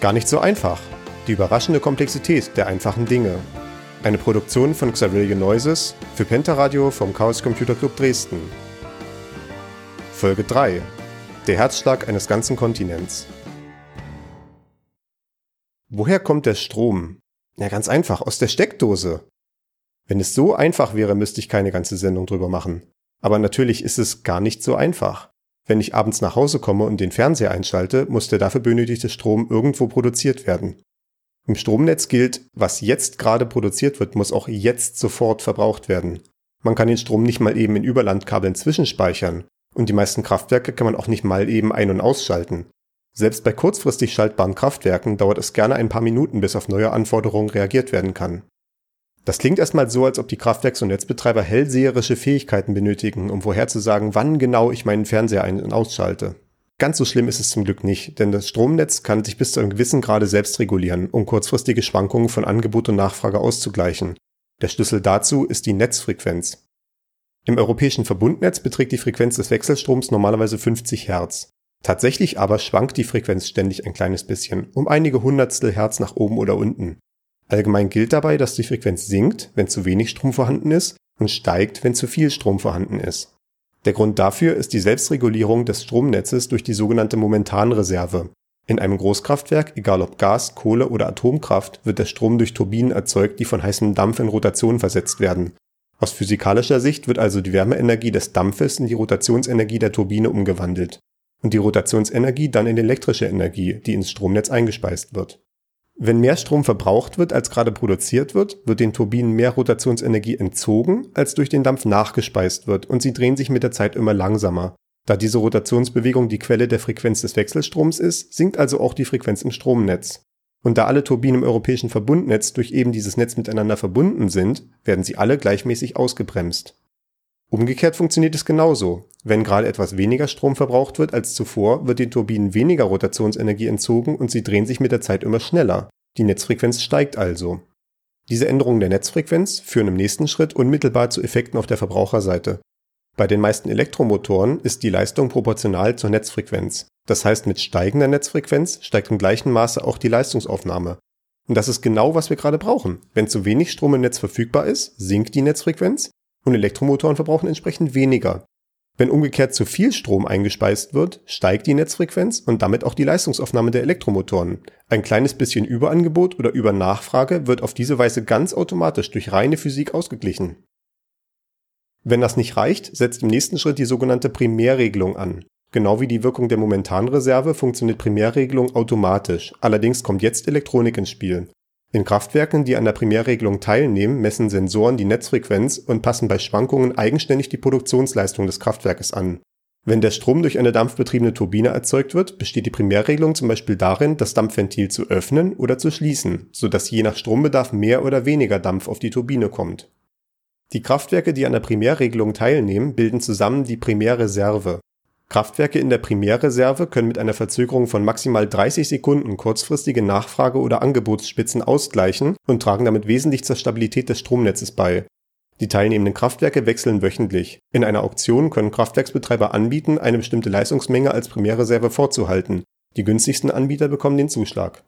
Gar nicht so einfach. Die überraschende Komplexität der einfachen Dinge. Eine Produktion von Xarillion Noises für Pentaradio vom Chaos Computer Club Dresden. Folge 3. Der Herzschlag eines ganzen Kontinents. Woher kommt der Strom? Ja, ganz einfach, aus der Steckdose. Wenn es so einfach wäre, müsste ich keine ganze Sendung drüber machen. Aber natürlich ist es gar nicht so einfach. Wenn ich abends nach Hause komme und den Fernseher einschalte, muss der dafür benötigte Strom irgendwo produziert werden. Im Stromnetz gilt, was jetzt gerade produziert wird, muss auch jetzt sofort verbraucht werden. Man kann den Strom nicht mal eben in Überlandkabeln zwischenspeichern und die meisten Kraftwerke kann man auch nicht mal eben ein- und ausschalten. Selbst bei kurzfristig schaltbaren Kraftwerken dauert es gerne ein paar Minuten, bis auf neue Anforderungen reagiert werden kann. Das klingt erstmal so, als ob die Kraftwerks- und Netzbetreiber hellseherische Fähigkeiten benötigen, um vorherzusagen, wann genau ich meinen Fernseher ein- und ausschalte. Ganz so schlimm ist es zum Glück nicht, denn das Stromnetz kann sich bis zu einem gewissen Grade selbst regulieren, um kurzfristige Schwankungen von Angebot und Nachfrage auszugleichen. Der Schlüssel dazu ist die Netzfrequenz. Im europäischen Verbundnetz beträgt die Frequenz des Wechselstroms normalerweise 50 Hertz. Tatsächlich aber schwankt die Frequenz ständig ein kleines bisschen, um einige Hundertstel Hertz nach oben oder unten. Allgemein gilt dabei, dass die Frequenz sinkt, wenn zu wenig Strom vorhanden ist und steigt, wenn zu viel Strom vorhanden ist. Der Grund dafür ist die Selbstregulierung des Stromnetzes durch die sogenannte Momentanreserve. In einem Großkraftwerk, egal ob Gas, Kohle oder Atomkraft, wird der Strom durch Turbinen erzeugt, die von heißem Dampf in Rotation versetzt werden. Aus physikalischer Sicht wird also die Wärmeenergie des Dampfes in die Rotationsenergie der Turbine umgewandelt und die Rotationsenergie dann in elektrische Energie, die ins Stromnetz eingespeist wird. Wenn mehr Strom verbraucht wird, als gerade produziert wird, wird den Turbinen mehr Rotationsenergie entzogen, als durch den Dampf nachgespeist wird und sie drehen sich mit der Zeit immer langsamer. Da diese Rotationsbewegung die Quelle der Frequenz des Wechselstroms ist, sinkt also auch die Frequenz im Stromnetz. Und da alle Turbinen im europäischen Verbundnetz durch eben dieses Netz miteinander verbunden sind, werden sie alle gleichmäßig ausgebremst. Umgekehrt funktioniert es genauso. Wenn gerade etwas weniger Strom verbraucht wird als zuvor, wird den Turbinen weniger Rotationsenergie entzogen und sie drehen sich mit der Zeit immer schneller. Die Netzfrequenz steigt also. Diese Änderungen der Netzfrequenz führen im nächsten Schritt unmittelbar zu Effekten auf der Verbraucherseite. Bei den meisten Elektromotoren ist die Leistung proportional zur Netzfrequenz. Das heißt, mit steigender Netzfrequenz steigt im gleichen Maße auch die Leistungsaufnahme. Und das ist genau, was wir gerade brauchen. Wenn zu wenig Strom im Netz verfügbar ist, sinkt die Netzfrequenz und Elektromotoren verbrauchen entsprechend weniger. Wenn umgekehrt zu viel Strom eingespeist wird, steigt die Netzfrequenz und damit auch die Leistungsaufnahme der Elektromotoren. Ein kleines bisschen Überangebot oder Übernachfrage wird auf diese Weise ganz automatisch durch reine Physik ausgeglichen. Wenn das nicht reicht, setzt im nächsten Schritt die sogenannte Primärregelung an. Genau wie die Wirkung der Momentanreserve funktioniert Primärregelung automatisch, allerdings kommt jetzt Elektronik ins Spiel. In Kraftwerken, die an der Primärregelung teilnehmen, messen Sensoren die Netzfrequenz und passen bei Schwankungen eigenständig die Produktionsleistung des Kraftwerkes an. Wenn der Strom durch eine dampfbetriebene Turbine erzeugt wird, besteht die Primärregelung zum Beispiel darin, das Dampfventil zu öffnen oder zu schließen, sodass je nach Strombedarf mehr oder weniger Dampf auf die Turbine kommt. Die Kraftwerke, die an der Primärregelung teilnehmen, bilden zusammen die Primärreserve. Kraftwerke in der Primärreserve können mit einer Verzögerung von maximal 30 Sekunden kurzfristige Nachfrage oder Angebotsspitzen ausgleichen und tragen damit wesentlich zur Stabilität des Stromnetzes bei. Die teilnehmenden Kraftwerke wechseln wöchentlich. In einer Auktion können Kraftwerksbetreiber anbieten, eine bestimmte Leistungsmenge als Primärreserve vorzuhalten. Die günstigsten Anbieter bekommen den Zuschlag.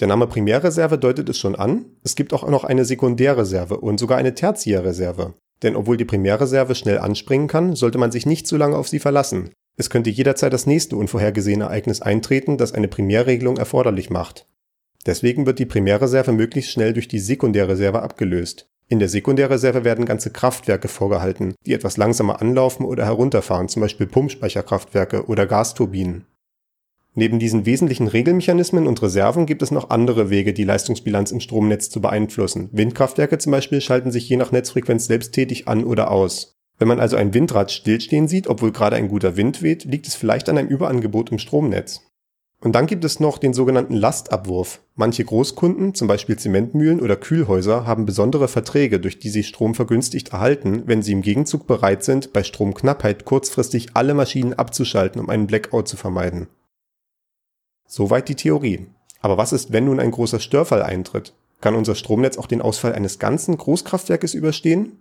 Der Name Primärreserve deutet es schon an, es gibt auch noch eine Sekundärreserve und sogar eine Tertiärreserve. Denn obwohl die Primärreserve schnell anspringen kann, sollte man sich nicht zu lange auf sie verlassen. Es könnte jederzeit das nächste unvorhergesehene Ereignis eintreten, das eine Primärregelung erforderlich macht. Deswegen wird die Primärreserve möglichst schnell durch die Sekundärreserve abgelöst. In der Sekundärreserve werden ganze Kraftwerke vorgehalten, die etwas langsamer anlaufen oder herunterfahren, zum Beispiel Pumpspeicherkraftwerke oder Gasturbinen. Neben diesen wesentlichen Regelmechanismen und Reserven gibt es noch andere Wege, die Leistungsbilanz im Stromnetz zu beeinflussen. Windkraftwerke zum Beispiel schalten sich je nach Netzfrequenz selbsttätig an oder aus. Wenn man also ein Windrad stillstehen sieht, obwohl gerade ein guter Wind weht, liegt es vielleicht an einem Überangebot im Stromnetz. Und dann gibt es noch den sogenannten Lastabwurf. Manche Großkunden, zum Beispiel Zementmühlen oder Kühlhäuser, haben besondere Verträge, durch die sie Strom vergünstigt erhalten, wenn sie im Gegenzug bereit sind, bei Stromknappheit kurzfristig alle Maschinen abzuschalten, um einen Blackout zu vermeiden. Soweit die Theorie. Aber was ist, wenn nun ein großer Störfall eintritt? Kann unser Stromnetz auch den Ausfall eines ganzen Großkraftwerkes überstehen?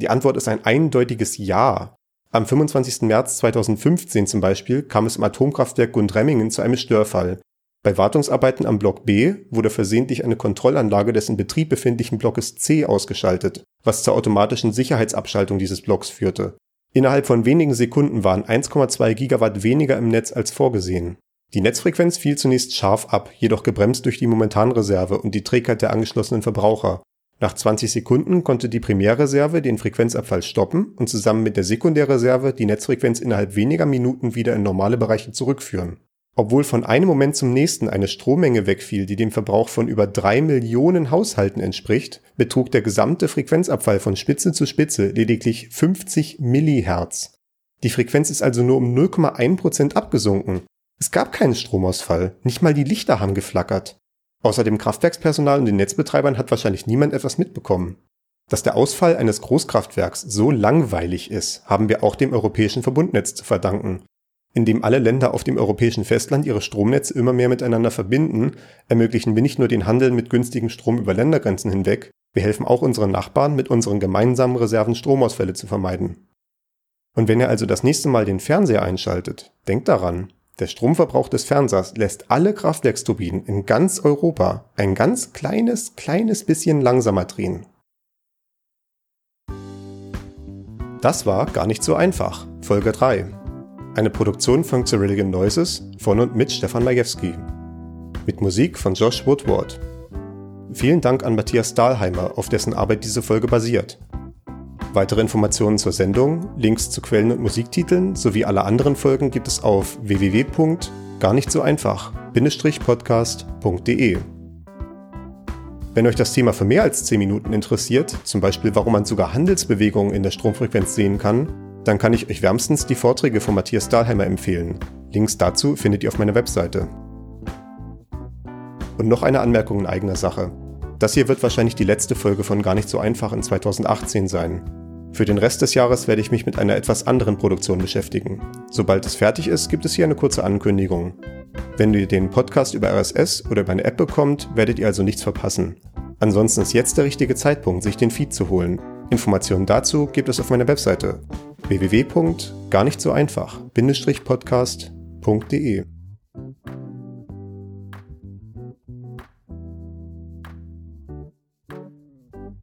Die Antwort ist ein eindeutiges Ja. Am 25. März 2015 zum Beispiel kam es im Atomkraftwerk Gundremmingen zu einem Störfall. Bei Wartungsarbeiten am Block B wurde versehentlich eine Kontrollanlage des in Betrieb befindlichen Blockes C ausgeschaltet, was zur automatischen Sicherheitsabschaltung dieses Blocks führte. Innerhalb von wenigen Sekunden waren 1,2 Gigawatt weniger im Netz als vorgesehen. Die Netzfrequenz fiel zunächst scharf ab, jedoch gebremst durch die Momentanreserve und die Trägheit der angeschlossenen Verbraucher. Nach 20 Sekunden konnte die Primärreserve den Frequenzabfall stoppen und zusammen mit der Sekundärreserve die Netzfrequenz innerhalb weniger Minuten wieder in normale Bereiche zurückführen. Obwohl von einem Moment zum nächsten eine Strommenge wegfiel, die dem Verbrauch von über drei Millionen Haushalten entspricht, betrug der gesamte Frequenzabfall von Spitze zu Spitze lediglich 50 Millihertz. Die Frequenz ist also nur um 0,1% abgesunken. Es gab keinen Stromausfall, nicht mal die Lichter haben geflackert. Außer dem Kraftwerkspersonal und den Netzbetreibern hat wahrscheinlich niemand etwas mitbekommen. Dass der Ausfall eines Großkraftwerks so langweilig ist, haben wir auch dem europäischen Verbundnetz zu verdanken, indem alle Länder auf dem europäischen Festland ihre Stromnetze immer mehr miteinander verbinden, ermöglichen wir nicht nur den Handel mit günstigem Strom über Ländergrenzen hinweg, wir helfen auch unseren Nachbarn, mit unseren gemeinsamen Reserven Stromausfälle zu vermeiden. Und wenn ihr also das nächste Mal den Fernseher einschaltet, denkt daran, der Stromverbrauch des Fernsehers lässt alle Kraftwerksturbinen in ganz Europa ein ganz kleines, kleines bisschen langsamer drehen. Das war gar nicht so einfach. Folge 3. Eine Produktion von Cerulean Noises von und mit Stefan Majewski. Mit Musik von Josh Woodward. Vielen Dank an Matthias Dahlheimer, auf dessen Arbeit diese Folge basiert. Weitere Informationen zur Sendung, Links zu Quellen und Musiktiteln sowie alle anderen Folgen gibt es auf www.garnichtsoeinfach-podcast.de. Wenn euch das Thema für mehr als 10 Minuten interessiert, zum Beispiel warum man sogar Handelsbewegungen in der Stromfrequenz sehen kann, dann kann ich euch wärmstens die Vorträge von Matthias Dahlheimer empfehlen. Links dazu findet ihr auf meiner Webseite. Und noch eine Anmerkung in eigener Sache. Das hier wird wahrscheinlich die letzte Folge von Gar nicht so einfach in 2018 sein. Für den Rest des Jahres werde ich mich mit einer etwas anderen Produktion beschäftigen. Sobald es fertig ist, gibt es hier eine kurze Ankündigung. Wenn ihr den Podcast über RSS oder über eine App bekommt, werdet ihr also nichts verpassen. Ansonsten ist jetzt der richtige Zeitpunkt, sich den Feed zu holen. Informationen dazu gibt es auf meiner Webseite www.garnichtsoeinfach-podcast.de